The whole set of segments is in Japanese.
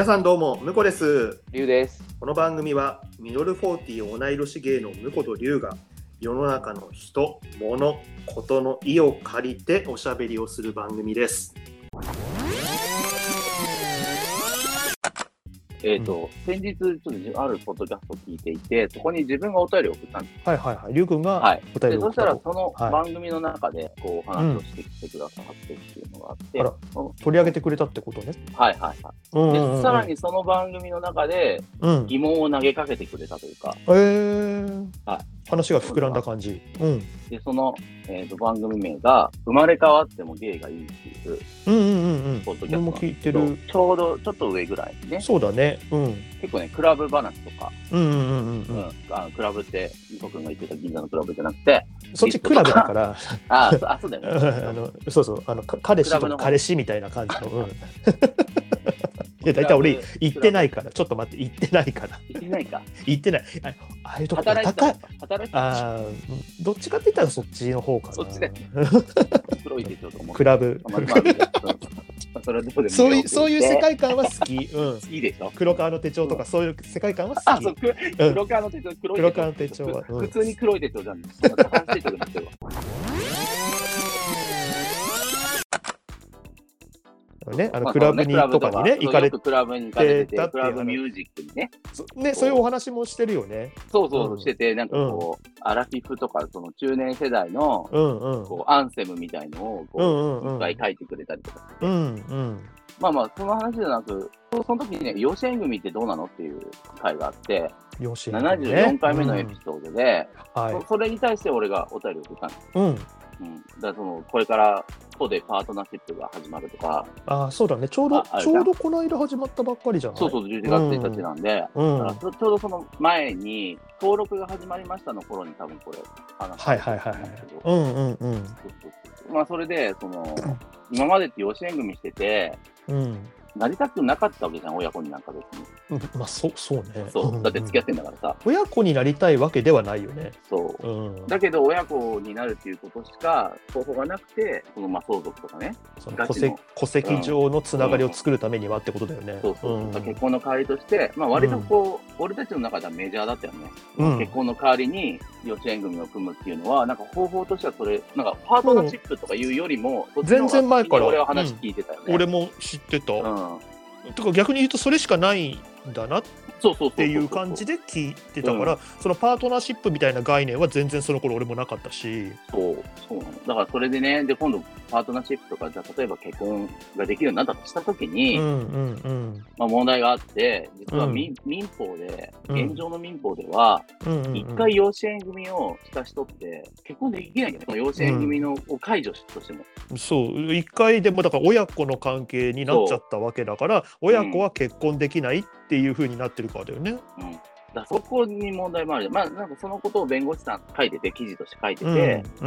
皆さんどうも、むこです。りゅうです。この番組は、ミノルフォーティ同い年芸のむことりゅうが、世の中の人、物、ことの意を借りておしゃべりをする番組です。えっ、と、先日、ちょっとあるポッドキャストを聞いていて、そこに自分がお便りを送ったんです。はいはいはい。りゅうくんがはい。お便りで、そしたら、を送ったとそのはい番組の中で、こう、お話をしてきてくださってっていうのがあって、あらそ取り上げてくれたってことね。はいはいはい。うんうんうんで、さらにその番組の中でうん。疑問を投げかけてくれたというか、えーはい話が膨らんだ感じ。うん。で、その、えー、と番組名が、生まれ変わっても芸がいいっていう、うんうんうんうん。ポッドキャストる。ちょうどちょっと上ぐらいにね、そうだね。うん。結構ね、クラブ話とか、うんうんうんうんううんクラブって、ニコ君が言ってた銀座のクラブじゃなくて、そっちクラブだから、あ、そあそうだよね。あのそうそう、あのか彼氏と彼氏みたいな感じの。うん。いや、大体俺行ってないから、ちょっと待って、行ってないから。行ってないか。行ってない。あああいうとこ働いてた高い。働いて。あどっちかって言ったらそっちの方かな。そっちで黒い手帳と思って。クラブ。それはどこでもそういう、そういう世界界観は好き。うん。いいでしょ。黒川の手帳とかそういう世界観はあ、好き。そう、く黒川の手帳、黒川の手帳はうん普通に黒い手帳じゃん。そんな話してくるんですけど。ね、あのまあクラブにとかにね、行かれよくクラブに行かれてクラブミュージックにね、そね、そういうお話もしてるよね。そうそううんしてて、なんかこう、アラフィフとか、その中年世代の。こう、アンセムみたいのを、こうんうんうんう、いっぱい書いてくれたりとかしてうんうん。まあまあ、その話じゃなく、その時にね、養子縁組ってどうなのっていう回があって、よし、74回目のエピソードで。それに対して俺がお便りを送ったんです。うん。うん。だからその、これから、都でパートナーシップが始まるとか、ああ、そうだね。ちょうどちょうどこの間始まったばっかりじゃない？そうそう、11月1日なんで、うん。だからはいちょうどその前に、登録が始まりましたの頃に多分これ、話はいはいはい。うんうんうん。そうそうそうまあ、それで、その、今までって養子縁組してて、うん。なりたくなかったわけじゃん、親子になんか別に。うんまあ、そう、そうね。そう。だって付き合っってんだからさ。親子になりたいわけではないよね。そう。うん。だけど、親子になるっていうことしか方法がなくて、そのまあ相続とかね、戸籍戸籍上のつながりを作るためにはってことだよね。そうそう、ん結婚の代わりとして、まあ割とこう、俺たちの中ではメジャーだったよね。うん結婚の代わりに養子縁組を組むっていうのは、なんか方法としてはそれ、なんかパートナーシップとかいうよりも、全然前から俺は話聞いてたよね。俺も知ってた。とか逆に言うとそれしかないんだなっそうそうそうそう。ていう感じで聞いてたから、そのパートナーシップみたいな概念は全然その頃俺もなかったし。そう、そうなの。だからそれでね、で、今度パートナーシップとか、じゃあ例えば結婚ができるようになったとしたときに、うんうんうん。まあ問題があって、実はうん民,、民法で、うん現状の民法では、一、回養子縁組をした人って結婚できないんだよ養子縁組の、を解除としても。そう一回でもだから親子の関係になっちゃったわけだから親子は結婚できないっていう風になってるからだよね。うん。だそこに問題もある。まあ、なんかそのことを弁護士さん書いてて、記事として書いてう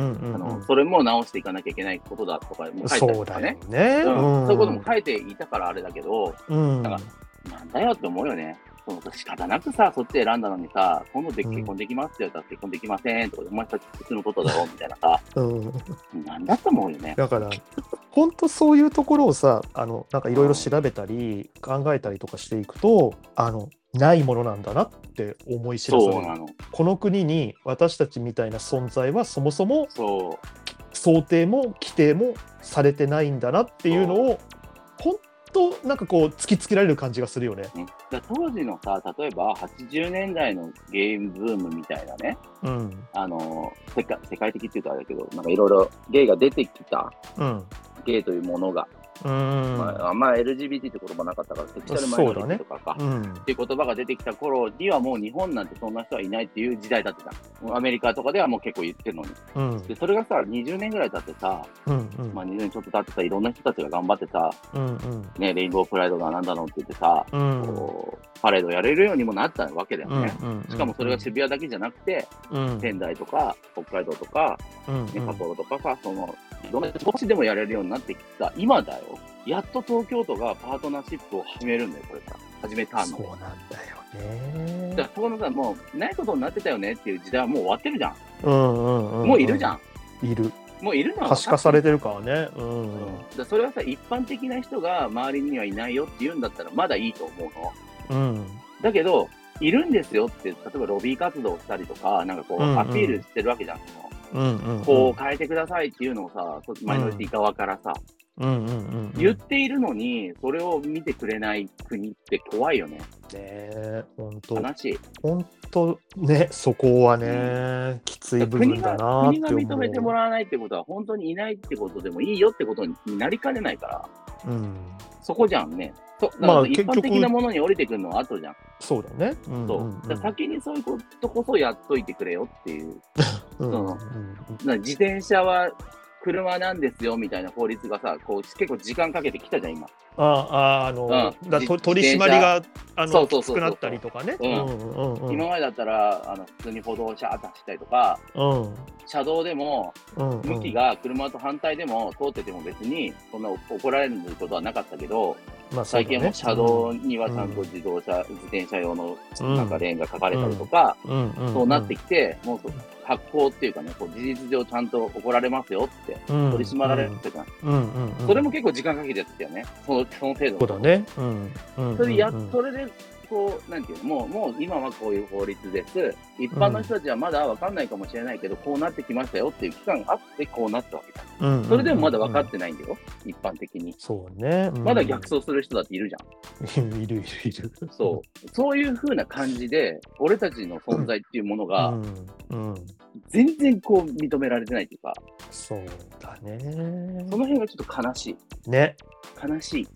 んて、それも直していかなきゃいけないことだとかも書いてあるそうだよとかね。ね。うんんそういうことも書いていたからあれだけど、うんだからなんだよって思うよね。その仕方なくさ、そっち選んだのにさ、今度でうん結婚できますって言ったら結婚できませんとか、お前たち普通のことだろみたいなさ、うんなんだと思うよね。だから本当そういうところをさあのなんかいろいろ調べたり考えたりとかしていくとあのないものなんだなって思い知らされる。この国に私たちみたいな存在はそもそもそう。想定も規定もされてないんだなっていうのを本当なんかこう突きつけられる感じがするよね。うんだから当時のさ、例えば80年代のゲームブームみたいなね、うん。あの世界世界的っていうとあれだけど、なんかいろいろゲイが出てきた、うん。ゲイというものが、うん。まあ、あんま LGBT って言葉なかったから、セクシャルマイノリティとかか。うん。っていう言葉が出てきた頃にはもう日本なんてそんな人はいないっていう時代だってた。アメリカとかではもう結構言ってるのに。うん。で、それがさ、20年ぐらい経ってさ、うんうん。まあ20年ちょっと経ってさ、いろんな人たちが頑張ってさ、うんうん。ね、レインボープライドがなんだのって言ってさ、うん。こうパレードやれるようにもなったわけだよね。うんしかもそれが渋谷だけじゃなくて、うん。仙台とか北海道とか、うん。ね、札幌とかさ、その、少しでもやれるようになってきた今だよ。やっと東京都がパートナーシップを始めるんだよ、これから。始めたの。そうなんだよねだからそこのさ、もう、ないことになってたよねっていう時代はもう終わってるじゃん。うんうんうんもういるじゃん。いるもういるのは可視化されてるからね。うん。うんでそれはさ、一般的な人が周りにはいないよって言うんだったらまだいいと思うの。うん。だけど、いるんですよって、例えばロビー活動をしたりとか、なんかこう、うんうんアピールしてるわけじゃんうんうん。こう変えてくださいっていうのをさ、そマイノリティ側からさ、うんうんうんうん。言っているのに、それを見てくれない国って怖いよね。ねえ、本当悲しい。本当ね、そこはね、きつい部分だなって国思う。が認めてもらわないってことは、本当にいないってことでもいいよってことになりかねないから、うん。そこじゃんね。そまあ一般結局的なものに降りてくるのは後じゃん。そうだね。うう。うんうんだから先にそういうことこそやっといてくれよっていう。うんうんうんだから自転車は車なんですよみたいな法律がさ、こう結構時間かけてきたじゃん、今。ああ、あの、うんじだと取り締まりが、あの、そうそうそうそうきつくなったりとかね。今までだったら、あの普通に歩道をシャーッと走ったりとか、うん車道でもうんうん向きが車と反対でも通ってても別にそんな怒られることはなかったけど、まあ最近はもう車道にはちゃんと自動車、自転車用のうん。なんかレーンが書かれたりとか、うん。うん。ん。そうなってきて、もう発行っていうかね、こう事実上ちゃんと怒られますよってうん。取り締まられるってじゃん。うん。うん。うん。それも結構時間かけてやってたよね、そのその程度そうだね。うん。うん。それでやそれで、こう、なんていうの、もう、もう今はこういう法律です。一般の人たちはまだわかんないかもしれないけど、こうなってきましたよっていう期間があって、こうなったわけだ。うんうんうんそれでもまだ分かってないんだよ、一般的に。そうね。うんまだ逆走する人だっているじゃん。いるいるいる。そう。そういう風な感じで、俺たちの存在っていうものが、うんうん。全然こう認められてないっていうか、そうだね。その辺がちょっと悲しい。ね。悲しい。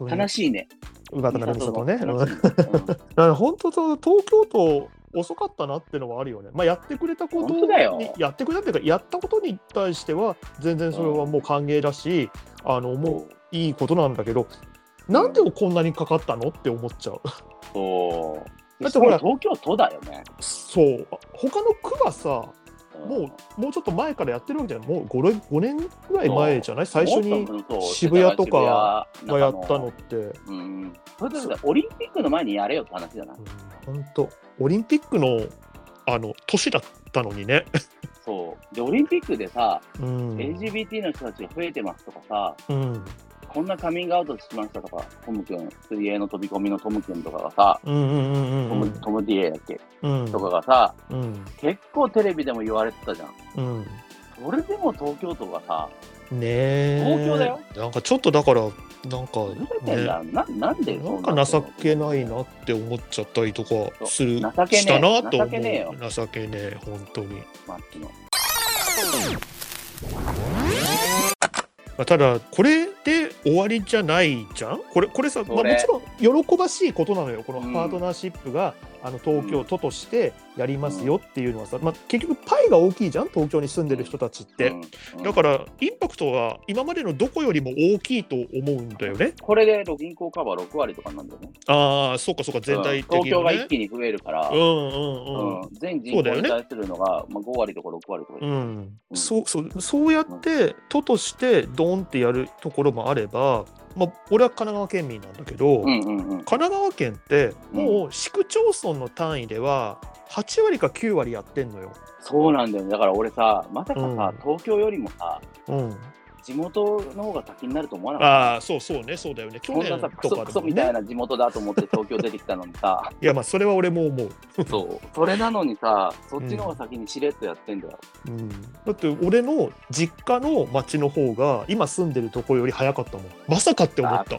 悲しいね。宇方成美里ね。悲うんしいうんだから本当と東京都遅かったなってのはあるよね。まあやってくれたことにやってくれたっていうかやったことに対しては全然それはもう歓迎だし、あのもういいことなんだけど、なんでこんなにかかったのって思っちゃう。そう。だってほら東京都だよね。そう他の区はさんもうもうちょっと前からやってるわけじゃない？もう 5, 5年ぐらい前じゃない？最初に渋谷とかがやったのって。うん。それでオリンピックの前にやれよって話じゃない本当オリンピックのあの年だったのにね。そう。で、オリンピックでさ、うん。LGBT の人たちが増えてますとかさ、うんこんなカミングアウトしましたとか、トム君、水泳の飛び込みのトム君とかがさ、トムトム DA だっけ？うん。とかがさ、うん。結構テレビでも言われてたじゃん。うん。それでも東京都がさ、ねえ。東京だよ。なんかちょっとだからなんかねななんでなんか情けないなって思っちゃったりとかするしたなと思う。情けねえよ。情けねえ本当に、マッチの。まあ、ただこれで終わりじゃないじゃん？これこれさ、まあ、もちろん喜ばしいことなのよ。このうん。パートナーシップが、あの東京都としてやりますよっていうのはさ、まあ、結局パイが大きいじゃん東京に住んでる人たちって、だからインパクトは今までのどこよりも大きいと思うんだよね。これで銀行カバー6割とかなんだよね。ああ、そうかそうか、全体的に、ね。うん東京が一気に増えるから、うんうんうん。うん全人口に対するのが、まあ、5割とか6割とか、うんうんそうそうそうやって都としてドンってやるところもあれば、まあ、俺は神奈川県民なんだけど、うんうんうん。神奈川県ってもう市区町村の単位では8割か9割やってんのよ。そうなんだよね。だから俺さ、まさかさ、うん東京よりもさ、うん、地元の方が先になると思わなかっああそうそうねそうだよね去年なさ、クとソかでもねクソみたいな地元だと思って東京出てきたのにさ、いやまあそれは俺も思う。そう。それなのにさ、そっちの方が先にしれっとやってんだよ。うん、だって俺の実家の町の方が今住んでるところより早かったもんまさかって思った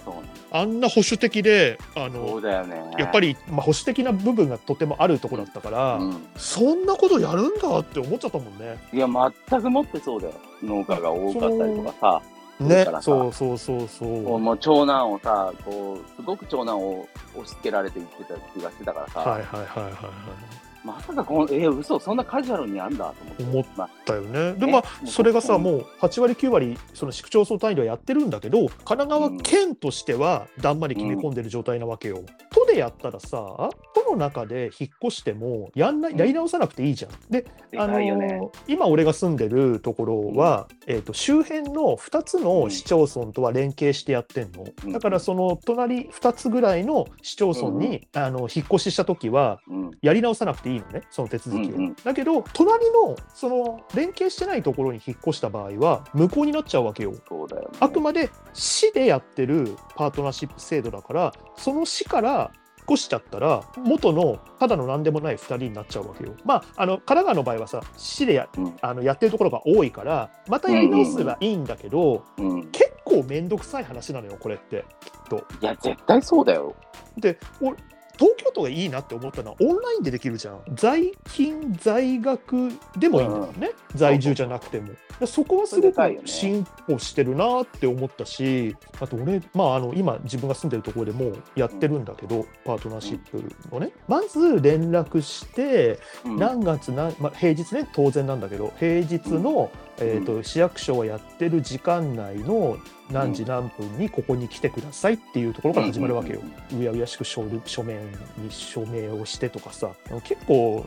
あんな保守的であそのうだよね。やっぱり、まあ、保守的な部分がとてもあるところだったから、うん。そんなことやるんだって思っちゃったもんね。いや、全くもってそうだよ。農家が多かったりとかさ、ねだからさそうそうそうそこうう。もう長男をさ、こう、すごく長男を押し付けられて言ってた気がしてたからさ、はいはいはいはいはい。まさかこの、えー、嘘、そんなカジュアルにあんだと思って。思っまあだよね。でねまあそれがさうんもう8割9割その市区町村単位ではやってるんだけど神奈川県としてはだんまり決め込んでる状態なわけよ。都でやったらさ、都の中で引っ越してもやんなやり直さなくていいじゃん。で、であのかいよね。今俺が住んでるところは、えー、と周辺の2つの市町村とは連携してやってんの、うんだからその隣2つぐらいの市町村に、あの引っ越しした時はうん。やり直さなくていいのねその手続きを、うんうんだけど隣のその連携してないところに引っ越した場合は無効になっちゃうわけよそうだよ、ね。あくまで市でやってるパートナーシップ制度だからその市から引っ越しちゃったら元のただの何でもない2人になっちゃうわけよ。まああの神奈川の場合はさ市でやうんあのやってるところが多いからまたやり直せばいいんだけど、うん。結構面倒くさい話なのよこれってきっと。いや、絶対そうだよ。で俺東京都がいいなって思ったのはオンラインでできるじゃん。在勤在学でもいいんだよね、在住じゃなくても。でそこはすごく進歩してるなって思ったしあと俺、まあ、あの今自分が住んでるところでもうやってるんだけど、パートナーシップのね。まず連絡してうん。何月何、まあ、平日ね当然なんだけど平日の、えー、と市役所がやってる時間内の何時何分にここに来てくださいっていうところから始まるわけよ。うやうやしく書類書面に署名をしてとかさ結構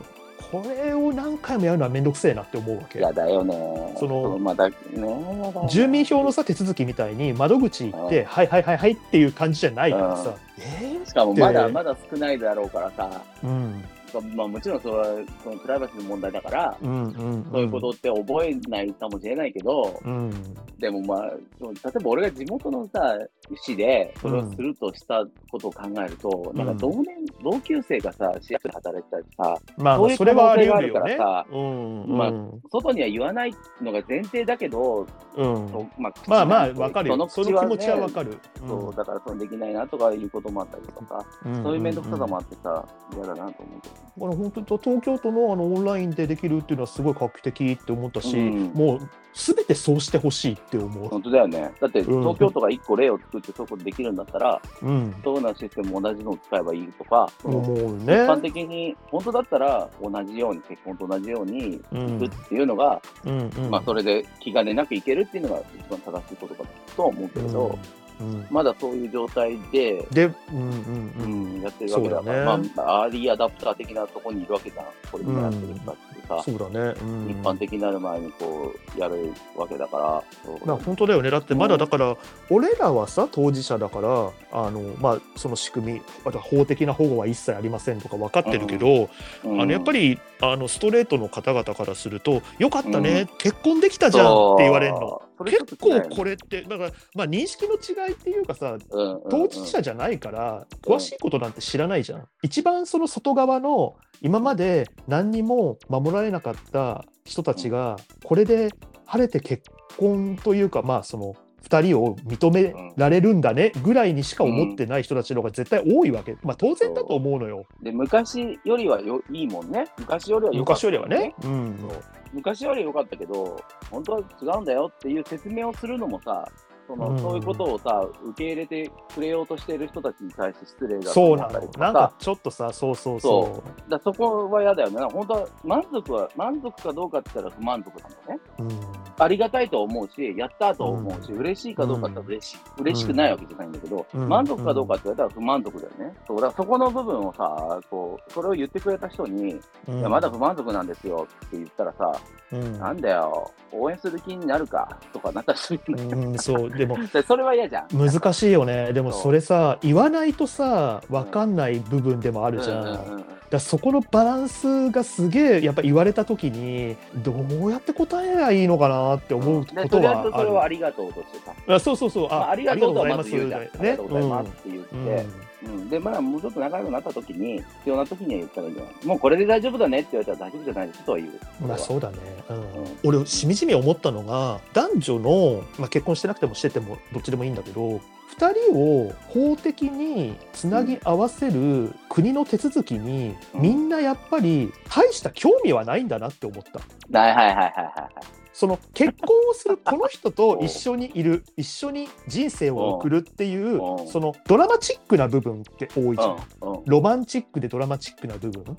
これを何回もやるのは面倒くせえなって思うわけ。やだよね。そのまだね、住民票のさ手続きみたいに窓口行って「はいはいはいはい」っていう感じじゃないからさ。うん「えしかもまだでまだ少ないだろうからさ、ーうんまあ、もちろんそれはそのプライバシーの問題だから、うんうんそういうことって覚えないかもしれないけど、うん。でもまあ、例えば俺が地元のさ、市でそれをするとしたことを考えると、ん。なんか同年、同級生がさ、市役所で働いてたりさ、まあそういう可能性があるからさ。うんまあうん外には言わないのが前提だけど、うん。まあ、口まあまあわかるよ。そ口の気持ちはねわかる。そうだからそのできないなとかいうこともあったりとか、ん。そういう面倒くささもあってさ、嫌だなと思うけど。これ本当東京都のあのオンラインでできるっていうのはすごい画期的って思ったし、うん。もうすべてそうしてほしいって思う。本当だよね。だってうん。東京都が1個例を作ってそういうことできるんだったら、うん、どうなシステムも同じのを使えばいいとか、思う一ね。般的に、本当だったら同じように、結婚と同じようにうん。行くっていうのが、うんうん。まあそれで気兼ねなく行けるっていうのが一番正しいことかとは思うけれど、うん。うん。まだそういう状態で、で、うんうんううんん、やってるわけだから、ねまあ、アーリーアダプター的なところにいるわけじゃん。これみんなやってる人たちさ、そうだね。うん、一般的になる前にこう、やるわけだから、本当だよね。だってまだだから、俺らはさ、当事者だから、あのまあ、その仕組み、あとは法的な保護は一切ありませんとか分かってるけど、うん。あのやっぱりあのストレートの方々からすると、よかったね、結婚できたじゃんって言われるの。結構これって、だから、まあ、認識の違いっていうかさ、うんうんうん。当事者じゃないから、詳しいことなんて知らないじゃん。一番その外側の、今まで何にも守られなかった人たちが、これで晴れて結婚というか、まあ、その、2人を認められるんだねぐらいにしか思ってない人たちの方が絶対多いわけ、まあ当然だと思うのよ、で昔よりはよいいもんね。昔よりは良かった昔よりはね。うん昔より良かったけど、本当は違うんだよっていう説明をするのもさ、そのうん。そういうことをさ、受け入れてくれようとしている人たちに対して失礼だそうなの。なんかちょっとさ、そうそうそだからそこは嫌だよね。本当は満足は、満足かどうかって言ったら不満足なんだよね。う。うん。ありがたいと思うし、やったと思うし、嬉しいかどうかって言ったら嬉しい、嬉しくないわけじゃないんだけど、うん。満足かどうかって言われたら不満足だよね。そうだそこの部分をさ、こう、それを言ってくれた人に、うん。いや、まだ不満足なんですよって言ったらさ、うん。なんだよ、応援する気になるかとかなったりするんだよ。うん、そう、でも でそれは嫌じゃん。難しいよね。でもそれさ、言わないとさ、分かんない部分でもあるじゃん。うんうんうんらそこのバランスがすげえ、やっぱ言われたときに、どうやって答えりゃいいのかなって思うこで、ととりあえずはある。それをありがとうとしてさ、あそうそうそう。まあ、あありがとうとはまずあり言うじゃん。ありがとうございますって言って、うんうん、で、まあ、もうちょっと仲良くなった時に、必要な時には言ったらいいんじゃない。もうこれで大丈夫だねって言われたら大丈夫じゃないですとは言う。まあそそうだね、うん。ん。俺しみじみ思ったのが男女の、まあ、結婚してなくてもしててもどっちでもいいんだけど2人を法的につなぎ合わせる国の手続きに、うん。みんなやっぱり大した興味はないんだなって思った。はいはいはいはいはい。その結婚をするこの人と一緒にいる 一緒に人生を送るっていううん。そのドラマチックな部分って多いじゃん。ロマンチックでドラマチックな部分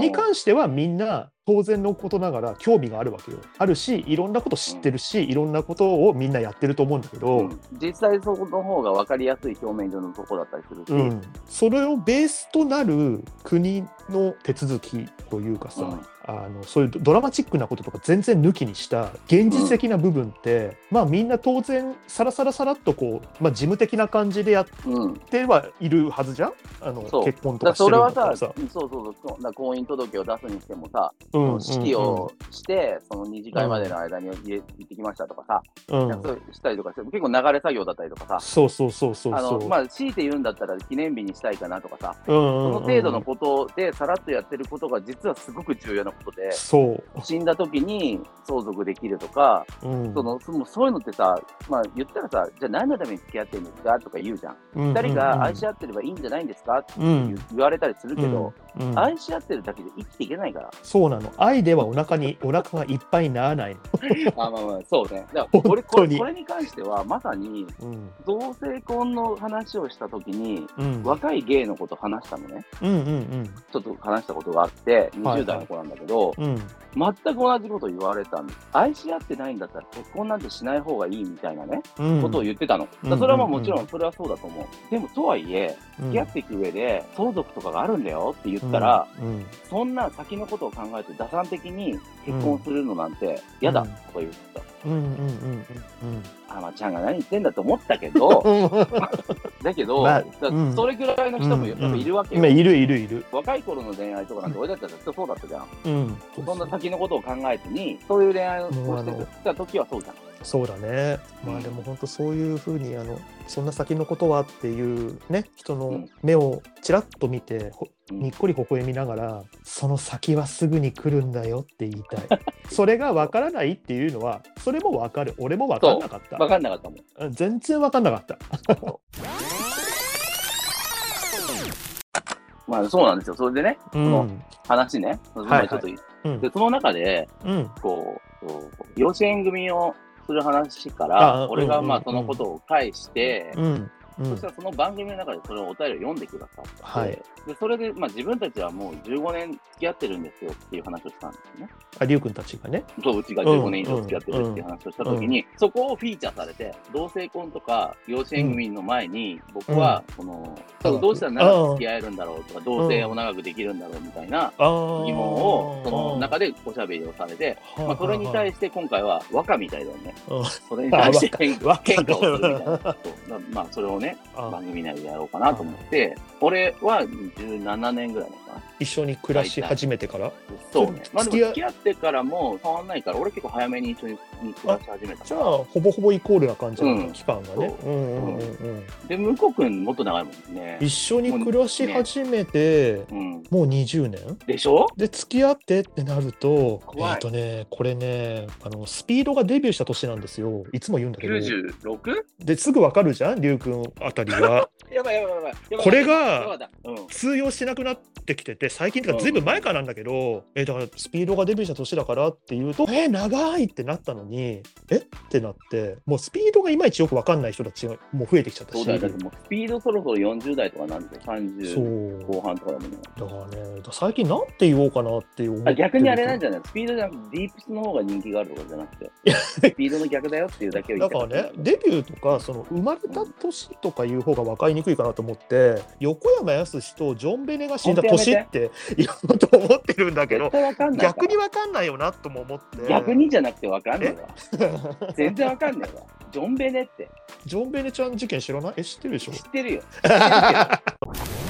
に関してはみんな当然のことながら興味があるわけよ。あるしいろんなこと知ってるし、いろんなことをみんなやってると思うんだけど、うん。実際そこの方が分かりやすい表面上のとこだったりするし、うん、それをベースとなる国の手続きというかさ、うん。あのそういうドラマチックなこととか全然抜きにした現実的な部分って、まあみんな当然さらさらさらっとこう、まあ、事務的な感じでやっうん、てはいるはずじゃん？あの結婚とかしてだからそれはるんだったらさ、さ。そう。そう。そう婚姻届を出すにしてもさ、うん式をして、その二次会までの間に入れ行ってきましたとかさ、うん。うんそうしたりとかして、結構流れ作業だったりとかさ、そうそうそうそうあそう。のまあ、強いて言うんだったら記念日にしたいかなとかさ、うんうんそうん。の程度のことでさらっとやってることが実はすごく重要なことで、そう。死んだ時に相続できるとか、うん。そのそのそういうのってさ、まあ、言ったらさ、じゃあ何のために付き合ってるんですかとか言うじゃん。うん二人が愛し合ってればいいんじゃないんですかって言われたりするけど、うんうん愛し合ってるだけで生きていけないから。そうなの愛ではお腹にお腹がいっぱいにならないの。あまあまあ、そうね。だから これこれこれに関しては、まさにうん同性婚の話をしたときに、うん若いゲイのこと話したのね。うんうんちょっと話したことがあって、はい20代の子なんだけど、うんうん全く同じこと言われたんです。愛し合ってないんだったら結婚なんてしない方がいいみたいなね、うんことを言ってたの。それはまあもちろんそれはそうだと思う。でもとはいえ、付き合っていく上で相続とかがあるんだよって言ったら、うんそんな先のことを考えて打算的に結婚するのなんて嫌だとか言ってた。うんうんうんあまちゃんが何言ってんだと思ったけど、うんだけど、まあだうんそれぐらいの人もやっぱいるわけよ。今いるいるいる。若い頃の恋愛とかなんて俺だったらずっとそうだったじゃん。うん。そんな先のことを考えずに、そういう恋愛をしてた時はそうじゃん。そうだね。まあでも本当そういうふうにあのそんな先のことはっていうね人のうん目をちらっと見てほうんにっこり微笑みながらその先はすぐに来るんだよって言いたい。それがわからないっていうのはそれもわかる。俺もわかんなかった分。かんなかったもん。うん全然わかんなかった。まあそうなんですよ。それでね、うそのん。話ね、はいまあちょっと、うんでその中で、うん。こう、養子縁組をする話かあら、俺がまあうんそのことを返して、うん。うん。そしたらその番組の中でそれをお便りを読んでくださって、はい。でそれで、まあ、自分たちはもう15年付き合ってるんですよっていう話をしたんですよね。あ、りゅうくんたちがね。そう、うちが15年以上付き合ってるっていう話をしたときに、そこをフィーチャーされて、同性婚とか養子縁組の前に、僕は、その、どうしたら長く付き合えるんだろうとか、同性を長くできるんだろうみたいな疑問を、その中でおしゃべりをされて、まあ、それに対して今回は和歌みたいだよね。うん。それに対して喧嘩をするみたいな。まあ、それをね、あ番組内でやろうかなと思って、俺は17年ぐらいなのかな。一緒に暮らし始めてから？そう。ね。まあ付き合ってからも変わんないから、俺結構早めに一緒に暮らし始めた。じゃあほぼほぼイコールな感じなんだ、うん。期間がね。そう。うんうんうんうん。で、向こうくんもっと長いもんね。一緒に暮らし始めて、うん。もう20年？でしょ？で付き合ってってなるとえっ、怖いとねこれねあのスピードがデビューした年なんですよ。いつも言うんだけど ?96? ですぐわかるじゃん？りゅうくんあたりは やばいやばいやばい。これが。通用しなくなってきてて最近とかずいぶん前からなんだけど、えだからスピードがデビューした年だからっていうとえ長いってなったのにえ？ってなってもうスピードがいまいちよくわかんない人たちがもう増えてきちゃったし。そうだもうスピードそろそろ40代とかなんですよ。そ30う。後半とかだもんね。だからね、最近なんて言おうかなって思って逆にあれなんじゃない？スピードじゃなくて、ディープスの方が人気があるとかじゃなくて、スピードの逆だよっていうだけを言だってからね、デビューとか、その生まれた年とかいう方が分かりにくいかなと思って、横山やすしとジョン・ベネが死んだ年って言おうと思ってるんだけど。逆に分かんないよなとも思って。逆にじゃなくてわかんないわ。全然わかんないわ。ジョンベネってジョン・ベネちゃん事件知らない？え、知ってるでしょ？知ってるよ。知ってる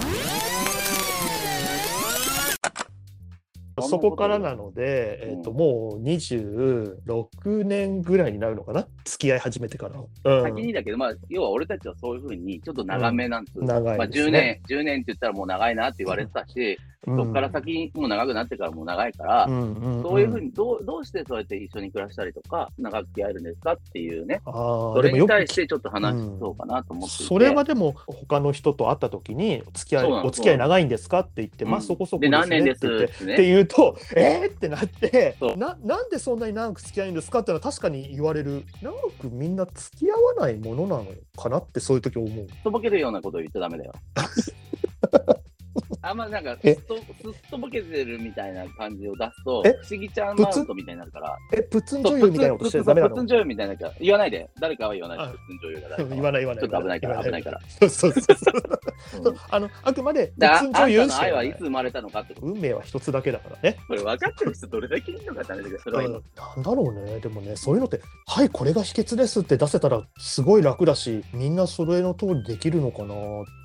そこからなので、えっともう26年ぐらいになるのかな？付き合い始めてから。うん先にだけど、まあ、要は俺たちはそういうふうに、ちょっと長めなんですよ。まあ、長いです10ね。年、10年って言ったらもう長いなって言われてたし、うんそこから先もう長くなってからもう長いから、うんうんん。そういうふうにどう、どうしてそうやって一緒に暮らしたりとか、長く付き合えるんですかっていうね、あそれに対してちょっと話そうかなと思っていて、それはでも他の人と会った時に付き合いお付き合い長いんですかって言って、うんまあそこそこで、何年ですって言って言うとえー？ってなってななんでそんなに長く付き合いんですかってのは確かに言われる。長くみんな付き合わないものなのかなってそういう時思う。とぼけるようなことを言っちゃダメだよ。あんまなんかすえっと、すっとぼけてるみたいな感じを出すと、え不思議ちゃんマウントみたいになるから、え、プツン女優みたいなことしちゃダメなの？プツン女優みたいなから、言わないで。誰かは言わないであ。プツン女優が誰かは言わない言わない。ちょっと危ないから、危ないから。そうそうそう あの、あくまで、プだツン女優しか言わない愛はいつ生まれたのかって。運命は一つだけだからね。これ分かってる人どれだけいるのかって話だけど、それは。なんだろうね、でもね、そういうのって、はい、これが秘訣ですって出せたら、すごい楽だし、みんなそれの通りできるのかなっ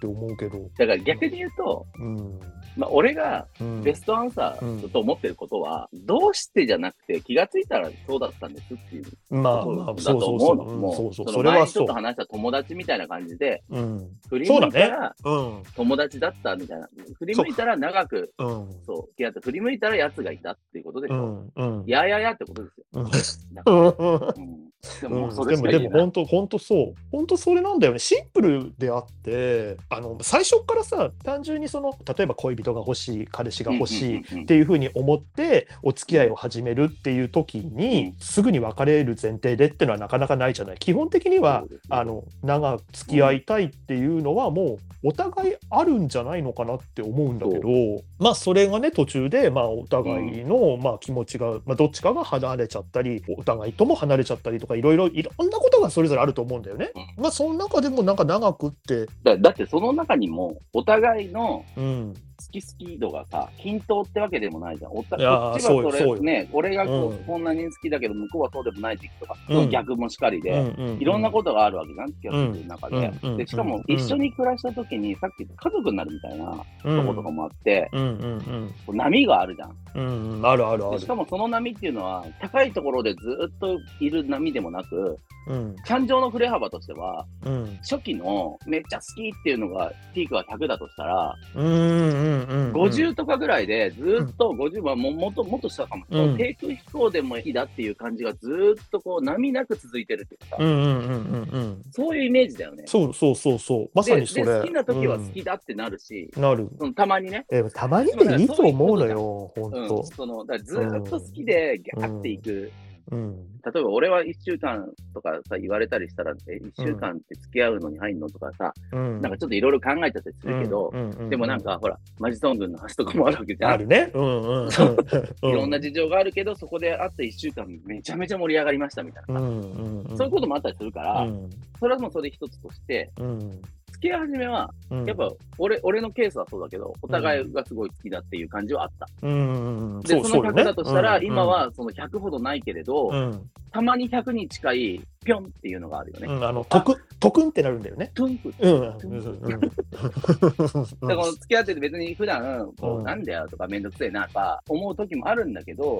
て思うけど、だから逆に言うと、うん。まあ、俺がうんベストアンサーと思ってることは、どうしてじゃなくて気がついたらそうだったんですっていうだと思ううそう、うんもう、その前にちょっと。話した友達みたいな感じで、うん。振り向いたら。うん。友達だったみたいな。振り向いたら長く、うん。そう、付き合って、振り向いたら奴がいたっていうことでしょ。やいやいやってことですよ。でも、うん。そでもでも。本当本当そう。本当それなんだよね。シンプルであってあの最初からさ単純にその例えば恋人が欲しい彼氏が欲しいっていうふうに思ってお付き合いを始めるっていう時に、すぐに別れる前提でっていうのはなかなかないじゃない。基本的にはあの長く付き合いたいっていうのはもうお互いあるんじゃないのかなって思うんだけどまあそれがね途中でまあお互いのまあ気持ちが、まあ、どっちかが離れちゃったりお互いとも離れちゃったりとかいろいろいろんなことがそれぞれあると思うんだよね。まあその中でもなんか長くって、だだってその中にも、お互いのうん、好き好き度がさ、均等ってわけでもないじゃん。おたいやーこっちはそれね、俺がこ,、うん。こんなに好きだけど、向こうはそうでもない時期とか、うん。逆もしかりで、いろんなことがあるわけじゃん、付き合ってる中で。うんうんでしかも、一緒に暮らした時に、さっき家族になるみたいなととことかもあって、うんうんこう波があるじゃん。うんうん。うんあるあるある。でしかもその波っていうのは、高いところでずっといる波でもなく、うん。感情の振れ幅としては、うん。初期のめっちゃ好きっていうのが、ピークが100だとしたら、うんうんうんうん50とかぐらいで、ずっと50はももっともっとしたかも、うん。低空飛行でもいいだっていう感じがずっとこう波なく続いてるっていうか、うんうんうんうんうん。そういうイメージだよね。そうそうそうそう。まさにそれ。好きな時は好うん。きだってなるし、なる。そのたまにね、えたまにでいいと思うのよ本うん、当そのだずっと好きでギャーっていく、うん例えば俺は1週間とかさ言われたりしたら、え1週間って付き合うのに入んのとかさ、うん。なんかちょっといろいろ考えちゃったりするけど、うん。うん。うんでもなんかほら、マジソングの話とかもあるわけじゃん。あるね。うんうん。いろんな事情があるけど、そこで会った1週間めちゃめちゃ盛り上がりましたみたいなさ、うんうんうん。そういうこともあったりするから、うん。それはもうそれ一つとして、うん付き合い始めは、うん。やっぱ俺俺のケースはそうだけど、お互いがすごい好きだっていう感じはあった。うん。で、その100だとしたら、うん今はその100ほどないけれど、うん。たまに100に近いぴょんっていうのがあるよね。うんあのトクトクンってなるんだよね。トゥンク。うん。うんだから付き合ってて別に普段こうなんだよとかめんどくせえなとか思う時もあるんだけど、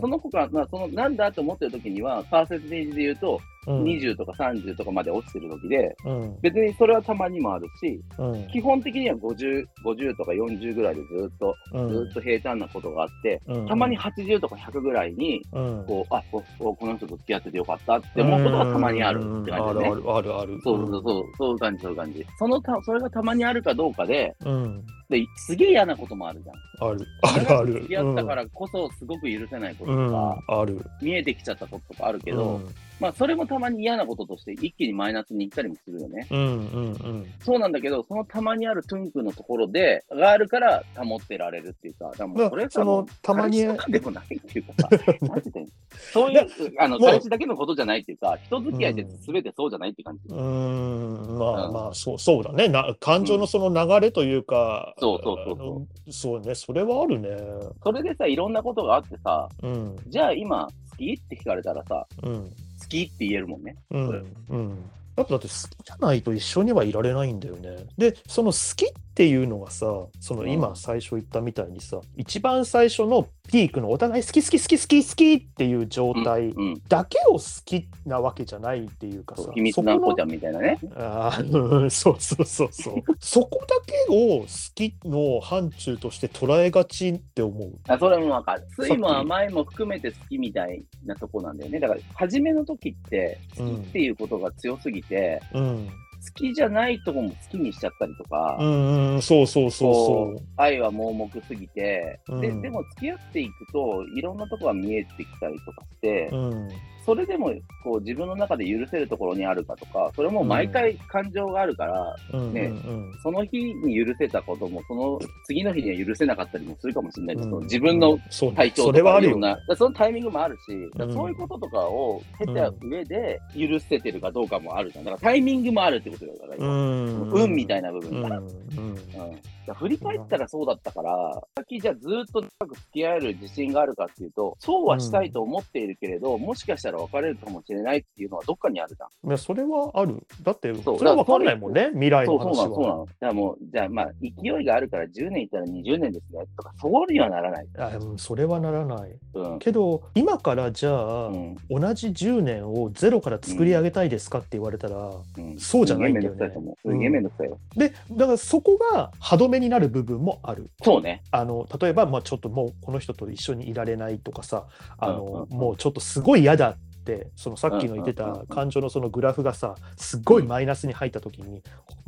その他、まあ、そのなんだと思ってる時には、パーセンテージで言うと、うん。20とか30とかまで落ちてる時で、うん。別にそれはたまにもあるし、うん。基本的には50、50とか40ぐらいでずっと、うん。ずっと平坦なことがあって、うん。たまに80とか100ぐらいに、うん。こう、あこここの人と付き合っててよかったって思うことがたまにあるって感じでね。あるあるあるそうそうそう、そういう感じ、そういう感じ。そのた、それがたまにあるかどうかで、うん。で、すげえ嫌なこともあるじゃん。ある。あるある。付き合ったからこそ、すごく許せないことうん。とか、ある。見えてきちゃったこととかあるけど、うんまあ、それもたまに嫌なこととして一気にマイナスに行ったりもするよね。うんうんうん。そうなんだけど、そのたまにあるトゥンクのところで、があるから保ってられるっていうか、だもうそれさ、まあそのたまにでもないっていうかさ、なそういう、あの、もう彼氏だけのことじゃないっていうか、人付き合いって全てそうじゃないって感じ。うーん。まあうん。まあそうそうだね。な感情のその流れというか、そうそうそうそう。あのそうね。それはあるね。それでさ、いろんなことがあってさ、うん。じゃあ今、好き？って聞かれたらさ、うん。好きって言えるもんね。うんうんだってだって好きじゃないと一緒にはいられないんだよね。でその好きっていうのがさそのうん今最初言ったみたいにさ、一番最初のピークのお互い好き好き好き好き好きっていう状態うん。だけを好きなわけじゃないっていうかさ、そう秘密な子ちゃんんみたいなね。あーうんそうそうそうそう そこだけを好きの範疇として捉えがちって思う。あそれもわかる。酸いも甘いも含めて好きみたいなとこなんだよね。だから、初めの時って、好きっていうことが強すぎて、うん好きじゃないとこも好きにしちゃったりとか、うんうんそうそうそうそこう愛は盲目すぎて、でうん。でも付き合っていくといろんなとこが見えてきたりとかして、う。うんそれでもこう自分の中で許せるところにあるかとか、それも毎回感情があるから、うん。ねうんその日に許せたことも、その次の日には許せなかったりもするかもしれないです、うん。自分の体調とそれはあるよ。かいろんな、そのタイミングもあるし、そういうこととかを経た上で許せてるかどうかもあるじゃん。だからタイミングもあるってことだから、今。うん。運みたいな部うん。分が。振り返ったらそうだったから、さっきじゃあずっと長く付き合える自信があるかっていうと、そうはしたいと思っているけれど、もしかしたら別れるかもしれないっていうのはどっかにあるじゃん。いやそれはある。だって、それは分かんないもんね、未来そうそうなの、の話は。そうなの。だからもう、じゃあまあ、勢いがあるから10年いったら20年ですねとか、そうにはならない。あうんそれはならない。うん。けど、今からじゃあ、うん。同じ10年をゼロから作り上げたいですかって言われたら、うん、そうじゃないんだよねすげえめんどくさいと思う。すげえめんどくさいよ。で、だからそこが歯止めになる部分もある。そうね。あの例えば、まあ、ちょっともうこの人と一緒にいられないとかさあの、うんうんうんもうちょっとすごい嫌だってそのさっきの言ってた感情のそのグラフがさすごいマイナスに入った時に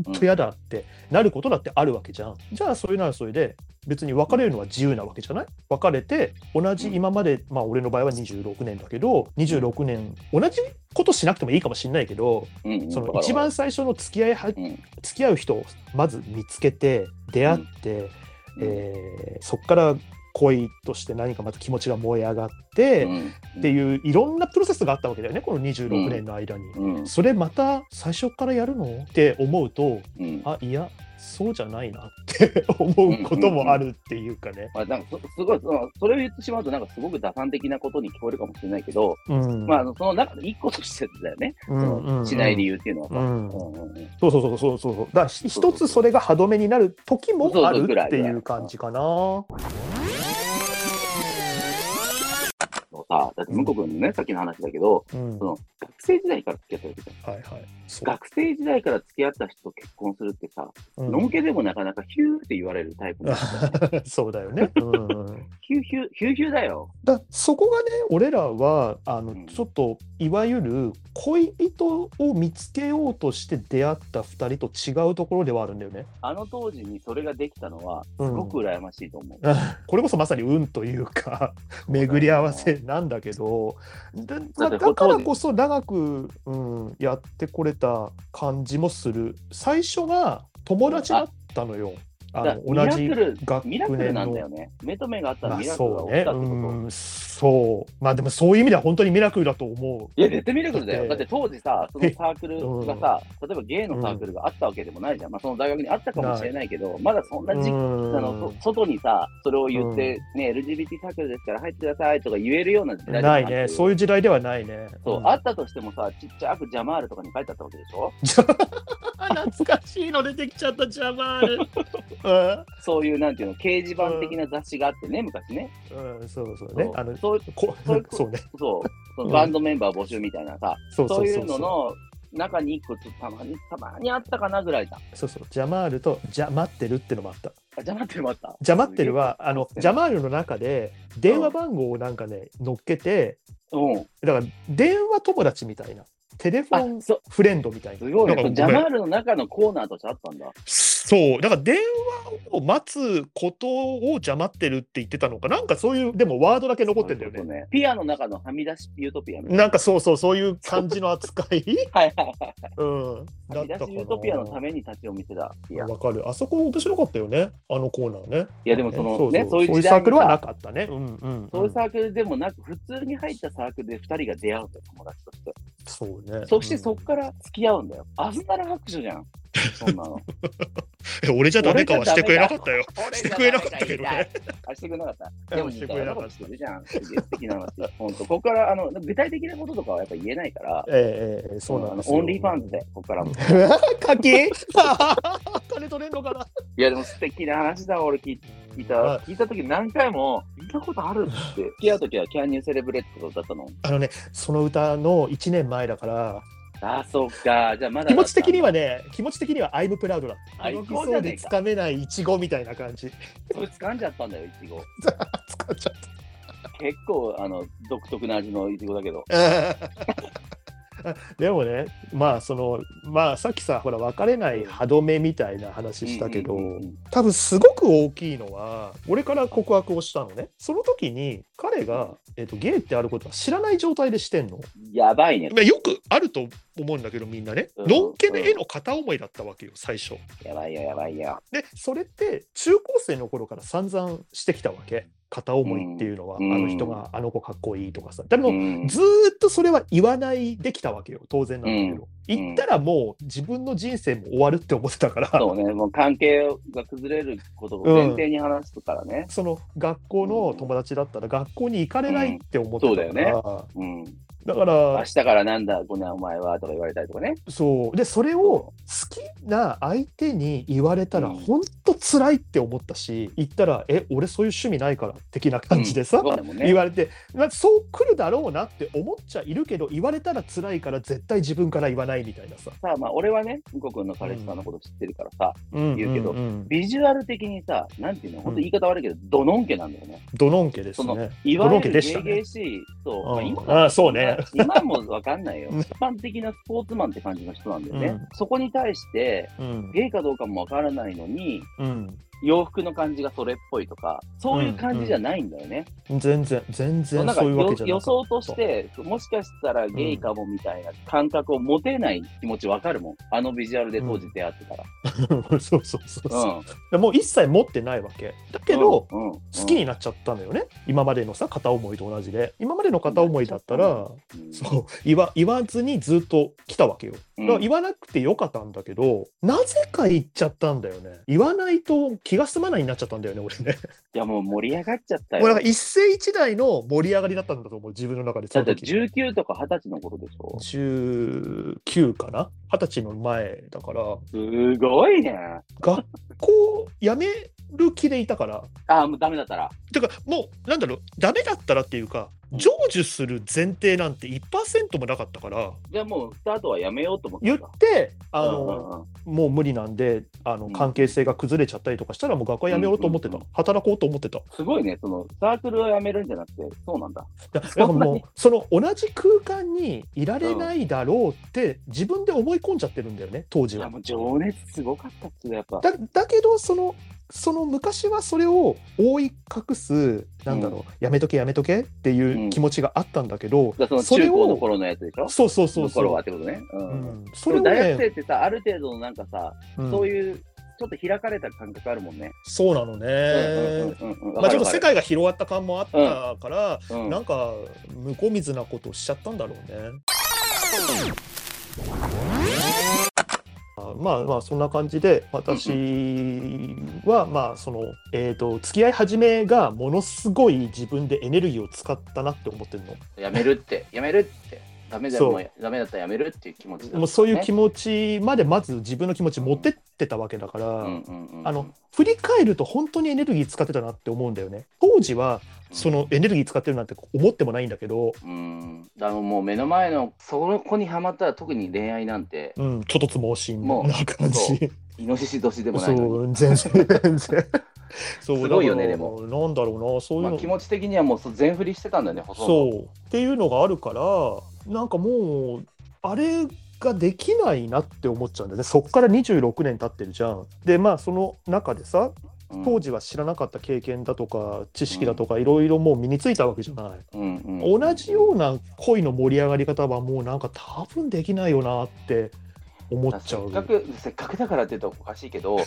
本当嫌だってなることだってあるわけじゃん。じゃあそれならそれで別に別れるのは自由なわけじゃない？別れて同じ今まで、まあ俺の場合は26年だけど26年同じことしなくてもいいかもしれないけど。その一番、最初の付き合いはうん。付き合う人をまず見つけて出会って、えーそこから恋として何かまた気持ちが燃え上がって、うんっていういろんなプロセスがあったわけだよねこの26年の間に。うん。それまた最初からやるのって思うとうん。あいやそうじゃないなって思うこともあるっていうかね。まあ、なんかそすごいその、それを言ってしまうと、なんかすごく打算的なことに聞こえるかもしれないけど、うんまあ、その中の一個としてだよね、そのしない理由っていうのはさ。うんうんうんうんそうそうそうそうそうそうだ一つそれが歯止めになる時もあるっていう感じかな。のさ、だって向こう君のね、さっきの話だけど、うんその学生時代から付き合ったわけじゃん。はいはい。学生時代から付き合った人と結婚するってさ、うんのんけでもなかなかヒューって言われるタイプなんだよ そうだよね。うんヒューヒュー、ヒューヒューだよ。だそこがね俺らはあの、うんちょっといわゆる恋人を見つけようとして出会った2人と違うところではあるんだよね。あの当時にそれができたのは、すごく羨ましいと思う。これこそまさに運というか巡り合わせなんだけどだまあだだからこそ長く、うん、やってこれた感じもする最初が友達だったのよあだの同じミラクル学ミラクル年のなんだよね。目と目があったらまあミラクルが起きたってこと。うんそうまあでもそういう意味では本当にミラクルだと思ういや、絶対ミラクルだよ。だだって当時さ、そのサークルがさ、例えばゲイのサークルがあったわけでもないじゃん。まあ、その大学にあったかもしれないけど、まだそんな時期、うんあのそ外にさ、それを言って、ね、LGBT サークルですから入ってくださいとか言えるような時代じゃないね、そういうう。時代ではないね。そう、んあったとしてもさ、ちっちゃくジャマールとかに書いてあったわけでしょ？懐かしいの出てきちゃった、ジャマール。そういう、なんていうの、掲示板的な雑誌があってね、昔ね。うん、そうそう。ねあのそうそうね。そう、そバンドメンバー募集みたいなさ、そういう。のの中に一個ちょっとたまに、たまにあったかなぐらいだ。そうそう。ジャマールとジャマってるってのもあった。あ、ジャマってるもあった。ジャマってるは、あの、ジャマールの中で電話番号をなんかね、乗っけて、うん。だから電話友達みたいな。テレフォン、フレンドみたいな。すごい。ジャマールの中のコーナーとしてあったんだ。そう、だから電話を待つことを邪魔ってるって言ってたのか、なんかそういう、でもワードだけ残ってんだよね。ね。ピアの中のはみ出しユートピアみたいなんかそうそう、そういう感じの扱い？はいはいはい。うん。はかみ出しユートピアのために立ちを見せたピア。わかる。あそこ面白かったよね。あのコーナーね。いやでもそのねそういうそういうサークルはなかったね。うんうん。そういうサークルでもなく、普通に入ったサークルで2人が出会うんだよ、友達として。そうね。そしてそうんこから付き合うんだよ。あずなら拍手じゃん。そんなの。え俺じゃダメかはしてくれなかったよ。俺 してくれなかったけどね。あ、してくれなかった。うんでも似たようなことしてるじゃん。すげえ素敵な話。本当、ここから、あの、具体的なこととかはやっぱ言えないから、ええええそうなんですよ。オンリーファンズで、ここからも。課金？金取れんのかな？いや、でも素敵な話だ、俺聞い聞いた。聞いたとき何回も、見たことあるって。付き合うときは、キャンニューセレブレットだったの。あのね、その歌の1年前だから、あ、そうか。じゃあまだ。気持ち的にはね、気持ち的にはアイムプラウドだ。最動き高じゃねえかそうでつかめないイチゴみたいな感じ。それ掴んじゃったんだよ、いちご。使っちゃっ結構、あの、独特な味のいちごだけど。た。でもねまあそのまあさっきさほら別れない歯止めみたいな話したけど、多分すごく大きいのは俺から告白をしたのねその時に彼が、えっとゲイってあることは知らない状態でしてんの、やばいね。まあ、よくあると思うんだけどみんなね、うん。のんけで絵の片思いだったわけよ最初。やばいよ、やばいよ。でそれって中高生の頃から散々してきたわけ。片思いっていうのは、うん。あの人があの子かっこいいとかさ。でも、うん。ずーっとそれは言わないできたわけよ当然なんだけど、うん。言ったらもう自分の人生も終わるって思ってたから、そうね、もう関係が崩れることを前提に話すからね。その学校の友達だったら学校に行かれないって思ってたから、うん。そうだようん。だから明日からなんだ、こんなお前はとか言われたりとかね。そう。でそれを好きな相手に言われたらうん。本当辛いって思ったし言ったら「え俺そういう趣味ないから」的な感じでさ、うん。ね。言われて、まあ、そう来るだろうなって思っちゃいるけど言われたら辛いから絶対自分から言わないみたいなさ、さあ、まあ、俺はね、向こう君の彼氏さんのこと知ってるからさ、うん。言うけどんんビジュアル的にさ、なんていうの、本当言い方悪いけど、ドノンケなんだよね。ドノンケですそのね。いわゆるゲーゲでしそう、うん。まあ今ああそうね今もわかんないようん。一般的なスポーツマンって感じの人なんだよね。うんそこに対して、うんゲイかどうかもわからないのに、うん、洋服の感じがそれっぽいとか、そういう感じじゃないんだよね。全然全然なんかそういうわけよじゃな予想として、もしかしたらゲイかもみたいな感覚を持てない気持ちわかるもん。あのビジュアルで当時出会ってたら。そうそうそううん。そう、でもう一切持ってないわけだけど、うん、うん好きになっちゃったのよね、今までのさ片思いと同じで今までの片思いだったら、うんそう言わ言わずにずっと来たわけよ。うん。だから言わなくてよかったんだけど、なぜか言っちゃったんだよね。言わないと気が済まないになっちゃったんだよね俺ね。いや、もう盛り上がっちゃったよ。もうなんか一世一代の盛り上がりだったんだと思う自分の中でそだっての時19とか20歳の頃でしょ。19かな？二十歳の前だから。すごいね。学校辞める気でいたから。ああ、もうダメだったら。てかもうなんだろうダメだったらっていうかうん成就する前提なんて1%もなかったからじゃあもうスタートはやめようと思って言ってあの、もう無理なんであのうん。関係性が崩れちゃったりとかしたらもう学校辞めようと思ってた、働こうと思ってた。すごいね、そのサークルをやめるんじゃなくて、そうなんだ。だだからもうその同じ空間にいられないだろうって自分で思い込んじゃってるんだよね当時は。もう情熱すごかったっすね、やっぱ。だだけどそのその昔はそれを覆い隠すなんだろう、やめとけやめとけっていう気持ちがあったんだけど、だからそそれをの中高の頃のやつでしょ？そうそうそうそう。はってことね。う。うん。ん、そそれを大学生ね、ってさ、ある程度のなんかさ、うん。そういうちょっと開かれた感覚あるもんね。そうなのね、うんうんうんうんまあちょっと世界が広がった感もあったから、るわかるうんなんか向こう水なことをしちゃったんだろうね。あまあまあそんな感じで私はまあそのえっ、と付き合い始めがものすごい自分でエネルギーを使ったなって思ってるの。やめるって、やめるって。ダメだそうもうダメだったらやめるっていう気持ちだ、もうそういう気持持ちまでまず自分の気持ち持ってってたわけだから、あの振り返ると本当にエネルギー使ってたなって思うんだよね。当時はそのエネルギー使ってるなんて思ってもないんだけど、うん、だからもう目の前のその子にはまったら特に恋愛なんてうん、ちょっとつ猛進もうな感じ。イノシシ年でもなそいのに、う、全然、全然。そうすごいよねでもなんだろうな、そういうの。まあ、気持ち的にはもう全振りしてたんだよねそう。っていうのがあるから、なんかもう、あれができないなって思っちゃうんだよね。そっから26年経ってるじゃん。で、まあ、その中でさ、うん当時は知らなかった経験だとか、知識だとか、いろいろもう身についたわけじゃない。うんうん同じような恋の盛り上がり方はもうなんか多分できないよなって思っちゃう。せっかくせっかくだからって言うとおかしいけど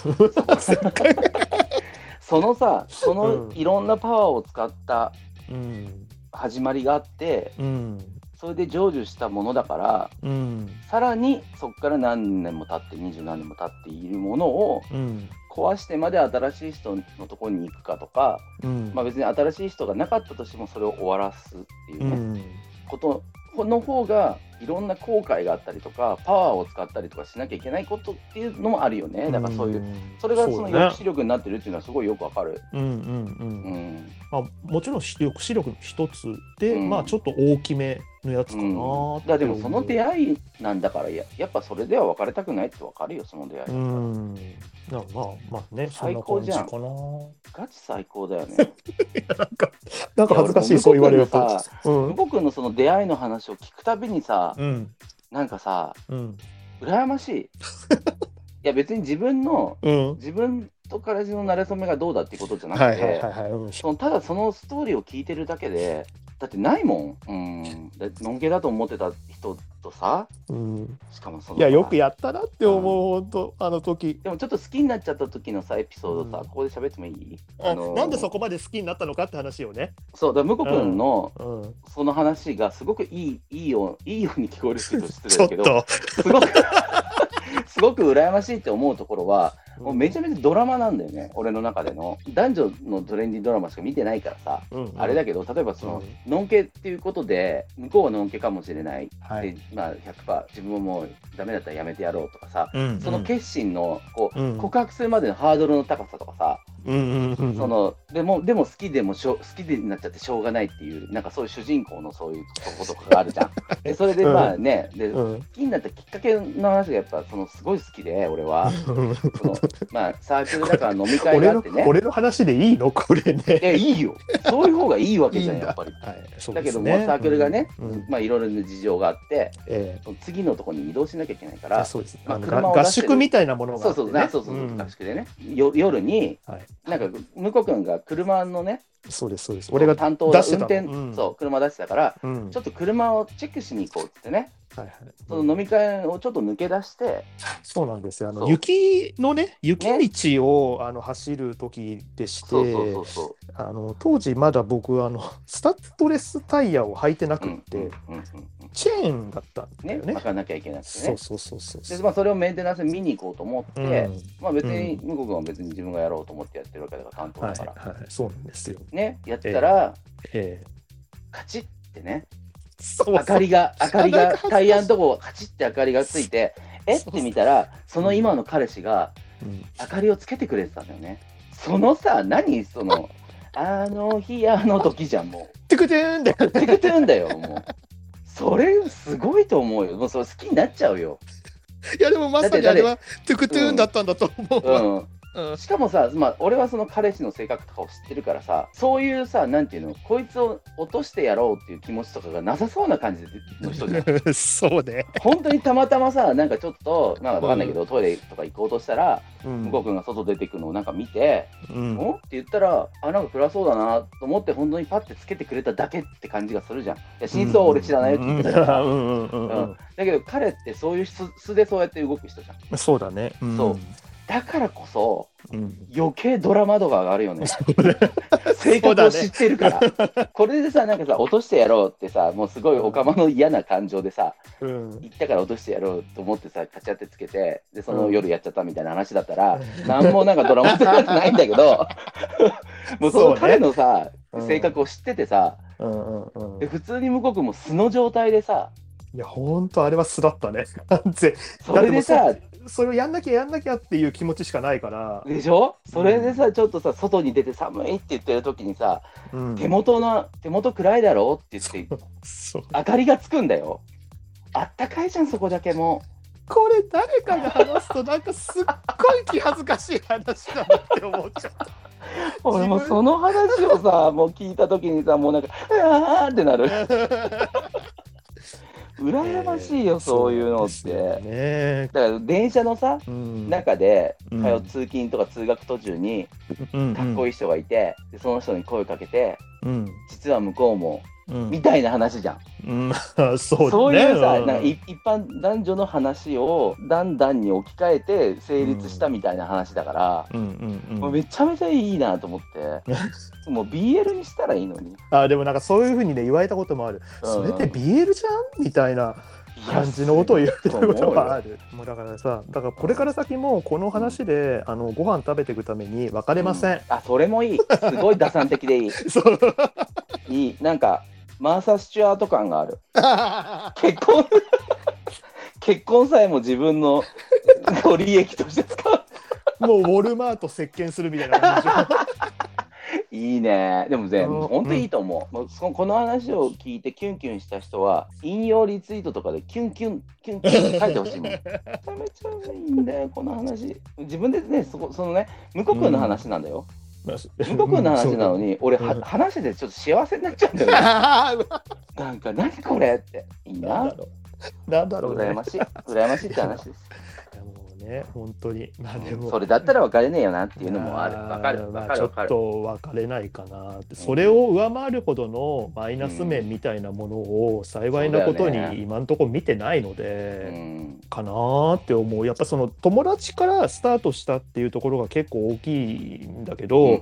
そのさそのうんいろんなパワーを使ったうん。始まりがあってうん。それで成就したものだからうん。さらにそこから何年も経って二十何年も経っているものをうん。壊してまで新しい人のところに行くかとか、うん。まあ、別に新しい人がなかったとしてもそれを終わらすっていうね、うん。ことの方がいろんな後悔があったりとかパワーを使ったりとかしなきゃいけないことっていうのもあるよねだからそういう、んそれがその抑止力になってるっていうのはすごいよくわかる。うんうんう。うんんまあ、もちろん抑止力の一つで、うんまあちょっと大きめのやつかなうん、だでもその出会いなんだからややっぱそれでは別れたくないってわかるよその出会い、うん。なまあまあね、最な高じゃん。ガチ最高だよねなんか、なんか恥ずかしい、そう言われると俺も向こう。うん僕のその出会いの話を聞くたびにさうん。なんかさ、うん。羨ましい。いや、別に自分の、うん。自分と彼氏の馴れ初めがどうだっていうことじゃなくはいはいはいて、そのただそのストーリーを聞いてるだけで、だってないもん。うん。だのんけだと思ってた人とさ、うん、しかもその。いや、よくやったなって思う、本当、あの時。でもちょっと好きになっちゃった時のさ、エピソードさ、うんここで喋ってもいい？あのーなんでそこまで好きになったのかって話をね。そう、だから向こう君のうん、その話がすごくいい、いいよ、いいように聞こえるって言うと失ち礼だけど。すごく、すごく羨ましいって思うところは、もうめちゃめちゃドラマなんだよね、俺の中での。男女のトレンディードラマしか見てないからさ、うんあれだけど、例えばその、のんけっていうことで、向こうはのんけかもしれない。はい。で、まあ、100%自分ももうダメだったらやめてやろうとかさ、うんその決心のこう、うん告白するまでのハードルの高さとかさ、うんうんうんうんそのでもでも好きでもしょ好きでになっちゃってしょうがないっていうなんかそういう主人公のそういうとことかがあるじゃん。でそれでまあね、でうん。好きになったきっかけの話がやっぱそのすごい好きで俺は。そのまあサークルだから飲み会があってね。俺 の話でいいの？これね。いやいいよ。そういう方がいいわけじゃんやっぱり。はい、そうだけどもサークルがね、うん。うん。まあいろいろな事情があってえその次のところに移動しなきゃいけないかえら。そうです。まあ合宿みたいなものがそうそう、そうそう、ん。合宿でね、よ夜に、はい、なんか、向こう君が車のね、そうですそうです。俺が担当だ出して運転、うん。そう、車出してたから、うん、ちょっと車をチェックしに行こうってね、はいはい、その飲み会をちょっと抜け出して、そうなんですよ。あの雪のね、雪道を、あの走る時でして、当時まだ僕あのスタッドレスタイヤを履いてなう。くって、うんうんうんチェーンだったんだね、よね。巻かなきゃいけなくてね。そうそうそうそうで、まあ、それをメンテナンス見に行こうと思って、うんまあ別に、向こう君は別に自分がやろうと思ってやってるわけだから、担当はいだから。はい、そうなんですよ。ね、やってたら、ええカチッってね、そう明かりが、明かりが、タイヤのとこ、カチッって明かりがついて、えって見たら、その今の彼氏が、うん明かりをつけてくれてたんだよね。そのさ、何？その、あの日、あの時じゃん、もテクテーンでう。てくてんだよ、もう。それ、すごいと思うよ。もうそれ好きになっちゃうよ。いやでもまさにあれはトゥクトゥーンだったんだと思うわ。うん。うん。しかもさ、まあ、俺はその彼氏の性格とかを知ってるからさ、そういうさ、なんていうの、こいつを落としてやろうっていう気持ちとかがなさそうな感じの人じゃん。そうね。本当にたまたまさ、なんかちょっと、なん。かわかんないけど、トイレとか行こうとしたら、うん。向こう君が外出てくのをなんか見て、うん。お？って言ったら、あ、なんか暗そうだなと思って、本当にパッてつけてくれただけって感じがするじゃん。いや、真相は俺知らないよって言ってた。から。うん。うん。うん。うん。うん。だけど、彼ってそういう素素でそうやって動く人じゃん。うんそうだね。ん。そうだからこそ、うん。余計ドラマ度が上がるよね。性格を知ってるから。これでさ、なんかさ、落としてやろうってさ、もうすごいおかまの嫌な感情でさ、うん行ったから落としてやろうと思ってさ、カチャってつけて、で、そのうん夜やっちゃったみたいな話だったら、なんもなんかドラマ性がないんだけど、もうその彼のさ、うん性格を知っててさ、うんうんうんで普通に向こう君も素の状態でさ、いや、本当あれは素だったね。完全それでさ、それをやんなきゃやんなきゃっていう気持ちしかないから。でしょ？それでさ、ちょっとさ、外に出て寒いって言ってる時にさ、うん手元の、手元暗いだろって言って、明かりがつくんだよ。あったかいじゃん、そこだけもこれ誰かが話すとなんかすっごい気恥ずかしい話だなって思っちゃった。う。俺もその話をさ、もう聞いた時にさ、もうなんか、うわーってなる。羨ましいよ、そういうのって。ね。だから電車のさ、うん中で、うん通う通勤とか通学途中に、かっこいい。人がいて、でその人に声かけて、うん実は向こうも、うん。みたいな話じゃん。うん、そうね。そういうさ、ん。なんかい一般男女の話をだんだんに置き換えて成立したみたいな話だから、うんうんうん、もうめちゃめちゃいいなと思って、もう BL にしたらいいのに。あでもなんかそういうふうにね言われたこともある、うん。それって BL じゃん？みたいな感じのことを言われたことがある。もうだからさだからこれから先もこの話で、あのご飯食べていくために別れません、あ、それもいい。すごい打算的でいい。そう。いい。なんか、マーサ・スチュアート感がある。結婚？結婚さえも自分の ご利益として使う。もうウォルマート席巻するみたいな感じいいね。でもね、うん本当にいいと思う。もうそのこの話を聞いてキュンキュンした人は、引用リツイートとかでキュンキュン、キュンキュンって書いてほしいもん。めちゃめちゃいいんだよ、この話。自分でね、そこそのね、向こう君の話なんだよ。向こう君の話なのに、俺は、うん話しててちょっと幸せになっちゃうんだよね。なんか、何これって。いいな。なんだろうね。羨ましい。羨ましいって話です。ね、本当に。まあでも。それだったら別れねえよなっていうのもある。わかる。まあちょっわかるわかる。と分かれないかなって、それを上回るほどのマイナス面みたいなものを幸いなことに今のところ見てないのうで、ん。かなーって思う。やっぱその友達からスタートしたっていうところが結構大きいんだけど、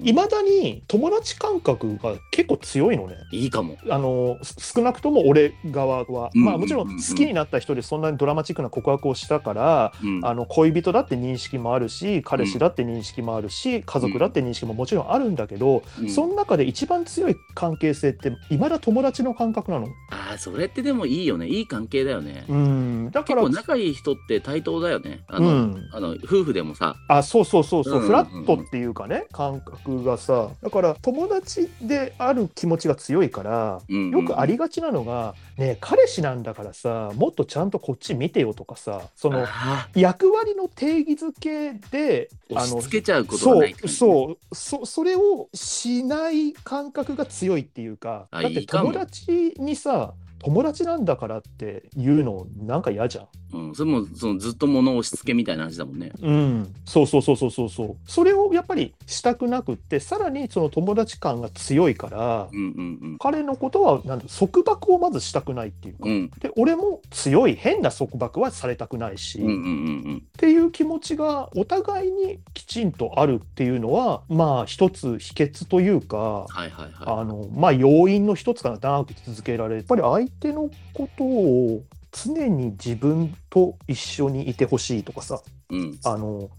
いまだに友達感覚が結構強いのね。いいかも。あのす少なくとも俺側は、うんまあもちろん好きになった人でそんなにドラマチックな告白をしたから、うんあの恋人だって認識もあるし彼氏だって認識もあるし、家族だって認識ももちろんあるんだけど、うんその中で一番強い関係性っていまだ友達の感覚なの。ああ、それってでもいいよね。いい関係だよね。うん、だから仲いい人って対等だよね。あの、うんあの夫婦でもさ。あそうそうそうそう、フラットっていうかね感覚がさだから友達である気持ちが強いからよくありがちなのが、ねえ彼氏なんだからさもっとちゃんとこっち見てよとかさそのあ役割の定義づけでー押し付けちゃうことがそうないって感じそうそそれをしない感覚が強いっていうかだって友達にさ友達なんだからって言うのなんか嫌じゃん。うん、それもそのずっと物押し付けみたいな話だもんね。うん、そうそうそうそうそうそう。それをやっぱりしたくなくってさらにその友達感が強いから、うんうん彼のことはなんだ束縛をまずしたくないっていうか、うん。うんで俺も強い。変な束縛はされたくないし、うんうんうっん。ていう気持ちがお互いにきちんとあるっていうのはまあ一つ秘訣というかはいはいはあのまあ要因の一つかな。長く続けられる。やっぱり相手のことを常に自分と一緒にいてほしいとかさい。うん。あの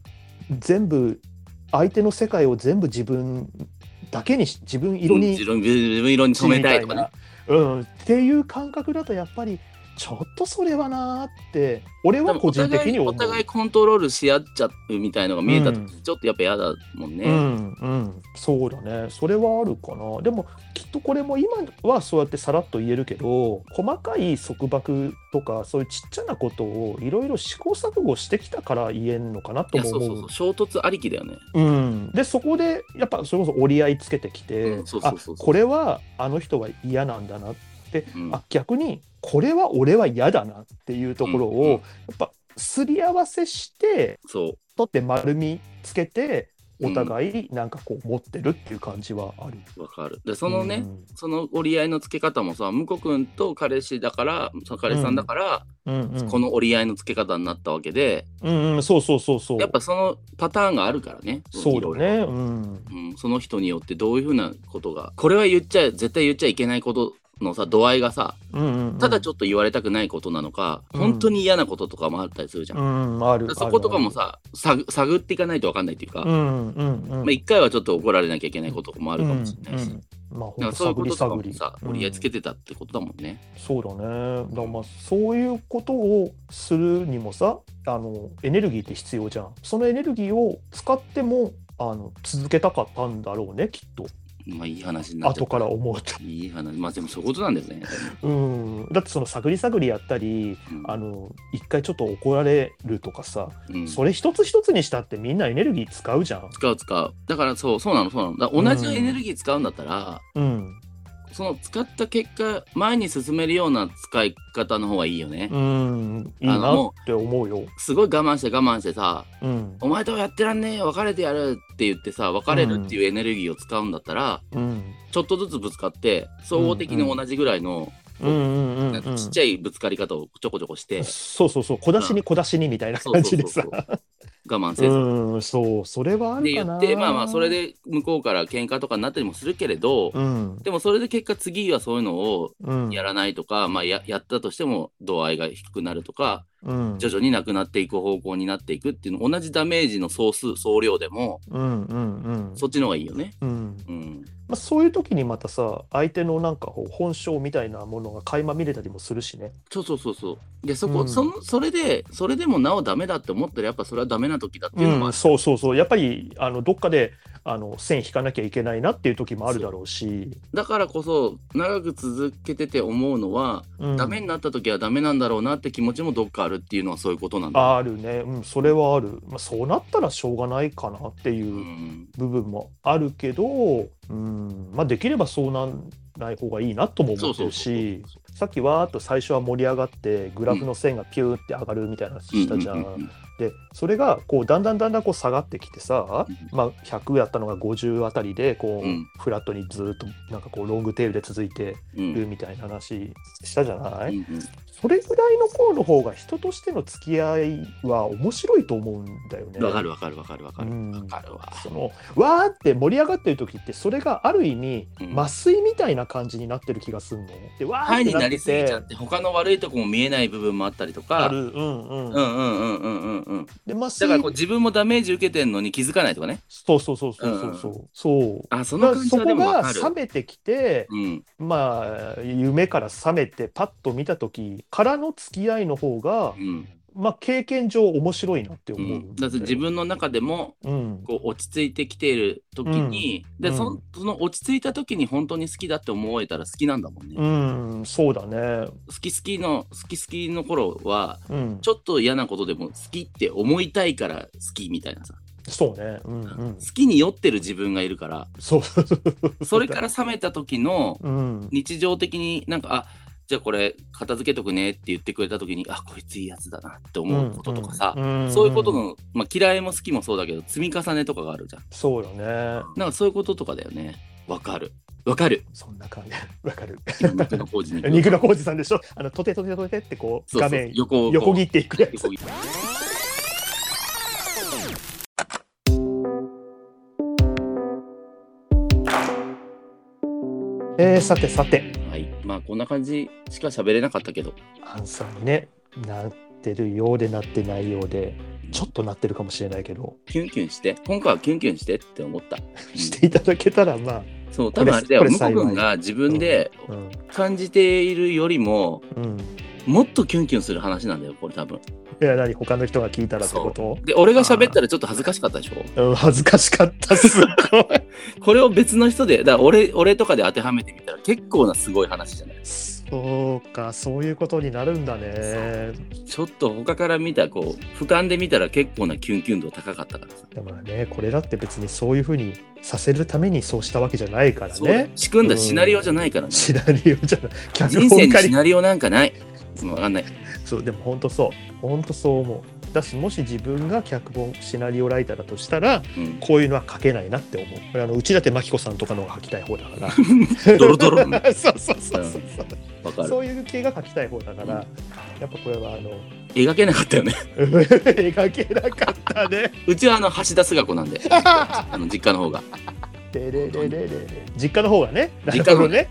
全部相手の世界を全部自分だけにし自分色に自分色に染めたいとかね。うん、っていう感覚だとやっぱりちょっとそれはなーって俺は個人的に思う。互いコントロールし合っちゃうみたいのが見えたとうん。ちょっとやっぱ嫌だもんね。うんうん、そうだね。それはあるかな。でもきっとこれも今はそうやってさらっと言えるけど細かい束縛とかそういうちっちゃなことをいろいろ試行錯誤してきたから言えんのかないと思う。そうそうそう。衝突ありきだよね。うん、でそこでやっぱそれこそ折り合いつけてきて、うんあこれはあの人は嫌なんだなって、うん。あ逆にこれは俺は嫌だなっていうところを、うんうんやっぱすり合わせして。取って丸みつけてお互いなんかこう持ってるっていう感じはある。わかる。でそのね、うんその折り合いのつけ方もさ向こう君と彼氏だからその彼氏さんだから、うんうん、この折り合いのつけ方になったわけで、うんうん、そうそうそうそう。やっぱそのパターンがあるからね。そうだね。うんうん、その人によってどういうふうなことがこれは言っちゃ絶対言っちゃいけないことのさ度合いがさうんうんうん、ただちょっと言われたくないことなのか、うん本当に嫌なこととかもあったりするじゃん。うん、ある。そことかもさ探探っていかないと分かんないっていうか、うんうんうん。まあ、一回はちょっと怒られなきゃいけないこともあるかもしれないし、うんうんまあ、だから本当そういうこととかもさ折り合いつけてたってことだもんね。そうだね。だまあそういうことをするにもさ、あのエネルギーって必要じゃん。そのエネルギーを使ってもあの続けたかったんだろうね、きっと。まあいい話になっ後から思うと。いい話まあでもそういうことなんですね。うん。だってその探り探りやったり、うんあの一回ちょっと怒られるとかさ、うんそれ一つ一つにしたってみんなエネルギー使うじゃん。使う使うだからそうそうなのそうなの同じエネルギー使うんだったら、うん。その使った結果前に進めるような使い方の方がいいよね。うん。いいなって思うよ。すごい我慢して我慢してさうん。お前とはやってらんねえよ別れてやるって言ってさ別れるっていうエネルギーを使うんだったら、うん。ちょっとずつぶつかって総合的に同じぐらいの、うんうんうん、うん。なんかちっちゃいぶつかり方をちょこちょこして、そうそうそう、小出しに小出しにみたいなそう感じでさそう。そうそう。我慢せず。うん、そう、それはあでるかな。言ってまあまあそれ、で向こうから喧嘩とかになったりもするけれど、うん、でもそれで結果次はそういうのをうん、やらないとか、まあややったとしても度合いが低くなるとかうん、徐々になくなっていく方向になっていくっていうの同じダメージの総数総量でもうん、うん、うん、そっちの方がいいよね。うん、うん、まあ、そういう時にまたさ、相手のなんかこう本性みたいなものが垣間見れたりもするしね。そうそうそうそう。でそこ、うんそのそれでそれでもなおダメだって思ったらやっぱそれはダメな時だっていうのもあうん、る。そうそうそう、やっぱりあのどっかであの線引かなきゃいけないなっていう時もあるだろうし。だからこそ長く続けてて思うのは、うん、ダメになった時はダメなんだろうなって気持ちもどっかあるっていうのはそういうことなんだ。あるね、うん、それはある、まあ、そうなったらしょうがないかなっていううん。部分もあるけど、うん。まあ、できればそうなんない方がいいなとも思ってるしさっきわーっと最初は盛り上がってグラフの線がピューって上がるみたいな話したじゃん。でそれがこうだんだんだんだんこう下がってきてさ、うん。まあ、100やったのが50あたりでこう、うん。フラットにずっとなんかこうロングテールで続いてうん。るみたいな話したじゃない、うんうんそれぐらいの頃の方が人としての付き合いは面白いと思うんだよね。わかるわかるわかるわかるわかるわ。そのわーって盛り上がってる時ってそれがある意味、麻酔みたいな感じになってる気がすんの。でわーってなりすぎちゃって他の悪いとこも見えない部分もあったりとか。あるうんうんうんうんうんうんうん。で麻酔だからこう自分もダメージ受けてんのに気づかないとかね。そうそうそうそうそうそう。うん、そうあその感じはでもわかる。冷めてきて、うん、まあ夢から覚めてパッと見た時からの付き合いの方が、うん。まあ経験上面白いなってう思う、ん。だって自分の中でもうん。こう落ち着いてきている時に、でうん。そのその落ち着いた時に本当に好きだって思えたら好きなんだもんね。うん。そうだね。好き好きの好き好きの頃はうん。ちょっと嫌なことでも好きって思いたいから好きみたいなさ。そうね。うんうん。好きに酔ってる自分がいるから。そう。それから冷めた時のうん。日常的になんかあじゃあこれ片付けとくねって言ってくれた時にあこいついいやつだなって思うこととかさ、んんそういうことの、まあ、嫌いも好きもそうだけど積み重ねとかがあるじゃん。そうよね。なんかそういうこととかだよね。わかる。わかる。そんな感じ。わかる。肉の工事に 肉の工事さんでしょ？あのとてとてとてってこう画面横横。切っていくやつ。えー、さてさてはい。まあこんな感じしか喋れなかったけど。アンサーにねなってるようでなってないようでちょっとなってるかもしれないけど。キュンキュンして今回はキュンキュンしてって思った、うん。していただけたらまあそう多分あれだよ向こうが自分でうん。感じているよりもうん。もっとキュンキュンする話なんだよこれ多分いや何他の人が聞いたらってこと？で俺が喋ったらちょっと恥ずかしかったでしょ？うん恥ずかしかったすっごいこれを別の人でだから俺俺とかで当てはめてみたら結構なすごい話じゃない？そうかそういうことになるんだね。ちょっと他から見たこう俯瞰で見たら結構なキュンキュン度高かったからさ。だからねこれだって別にそういうふうにさせるためにそうしたわけじゃないからね。仕組んだシナリオじゃないからね。シナリオじゃない。脚人生にシナリオなんかないもう分かんない。そうでも本当そう。本当そう思う。だしもし自分が脚本シナリオライターだとしたらうん。こういうのは書けないなって思う。これあの内館真紀子さんとかの方が書きたい方だから。ドロドロ。ね そうそうそうそう。わかる。そういう系が書きたい方だから、やっぱこれはあの描けなかったよね。描けなかったね。うちはあの橋田壽賀子なんで。あの実家の方が。でれれれれれ。実家の方がね、実家の方ね、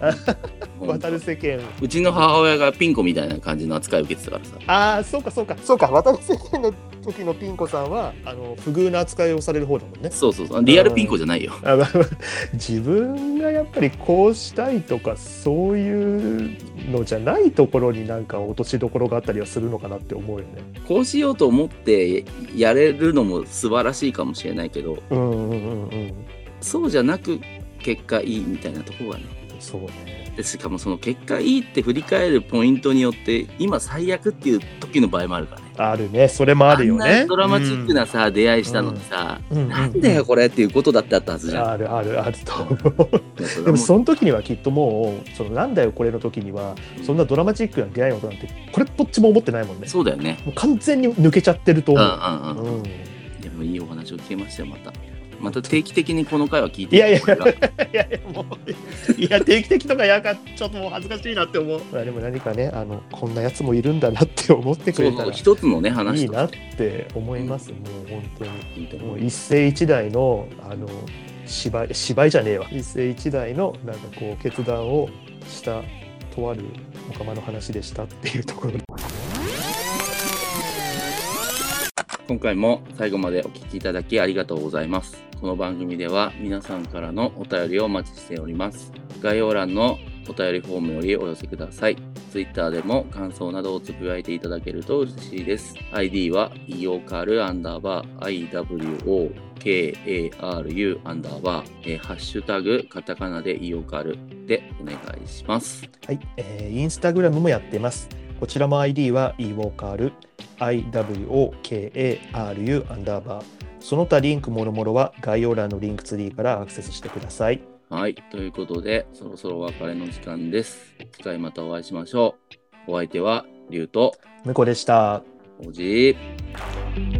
うん。渡る世間。うちの母親がピン子みたいな感じの扱いを受けてたからさ。ああ、そうかそうか、そうか、渡る世間の時のピン子さんは、あの不遇な扱いをされる方だもんね。そうそうそう。リアルピン子じゃないよ。あまあ自分がやっぱりこうしたいとかそういうのじゃないところになんか落としどころがあったりはするのかなって思うよね。こうしようと思ってやれるのも素晴らしいかもしれないけど。うんうんうんうん。そうじゃなく結果いいみたいなところがね。そうね。でしかもその結果いいって振り返るポイントによって今最悪っていう時の場合もあるからね。あるね、それもあるよんなね。ドラマチックなさ、出会いしたのにさ、うん、なんだよこれっていうことだってあったはずじゃん、あるあるあるとでもその時にはきっともうそのなんだよこれの時にはそんなドラマチックな出会いのことなんてこれっぽっちも思ってないもんね。そうだよね。もう完全に抜けちゃってるとう。ん思う。うんうん、うん。でもいいお話を聞けましたよまたまた定期的にこの回は聞いていやいやいやいやもういや定期的とかやかちょっともう恥ずかしいなって思う。まあでも何かねあのこんなやつもいるんだなって思ってくれたらい一つのね話といなって思います。もう本当に。もう一世一代のあの芝居芝居じゃねえわ一世一代のなんかこう決断をしたとある仲間の話でしたっていうところで今回も最後までお聞きいただきありがとうございます。この番組では皆さんからのお便りをお待ちしております。概要欄のお便りフォームよりお寄せください。Twitter でも感想などをつぶやいていただけると嬉しいです。ID は EOKARU アンダーバー IWOKARU アンダーバー、えーハッシュタグカタカナで eokar でお願いします。はい、えーインスタグラムもやってますこちらも ID は eWalkR IWOKARU アンダーバーその他リンクもろもろは概要欄のリンクツリーからアクセスしてくださいはい。ということで、そろそろお別れの時間です。次回またお会いしましょう。お相手は、リュウと、向こうでした。おじい。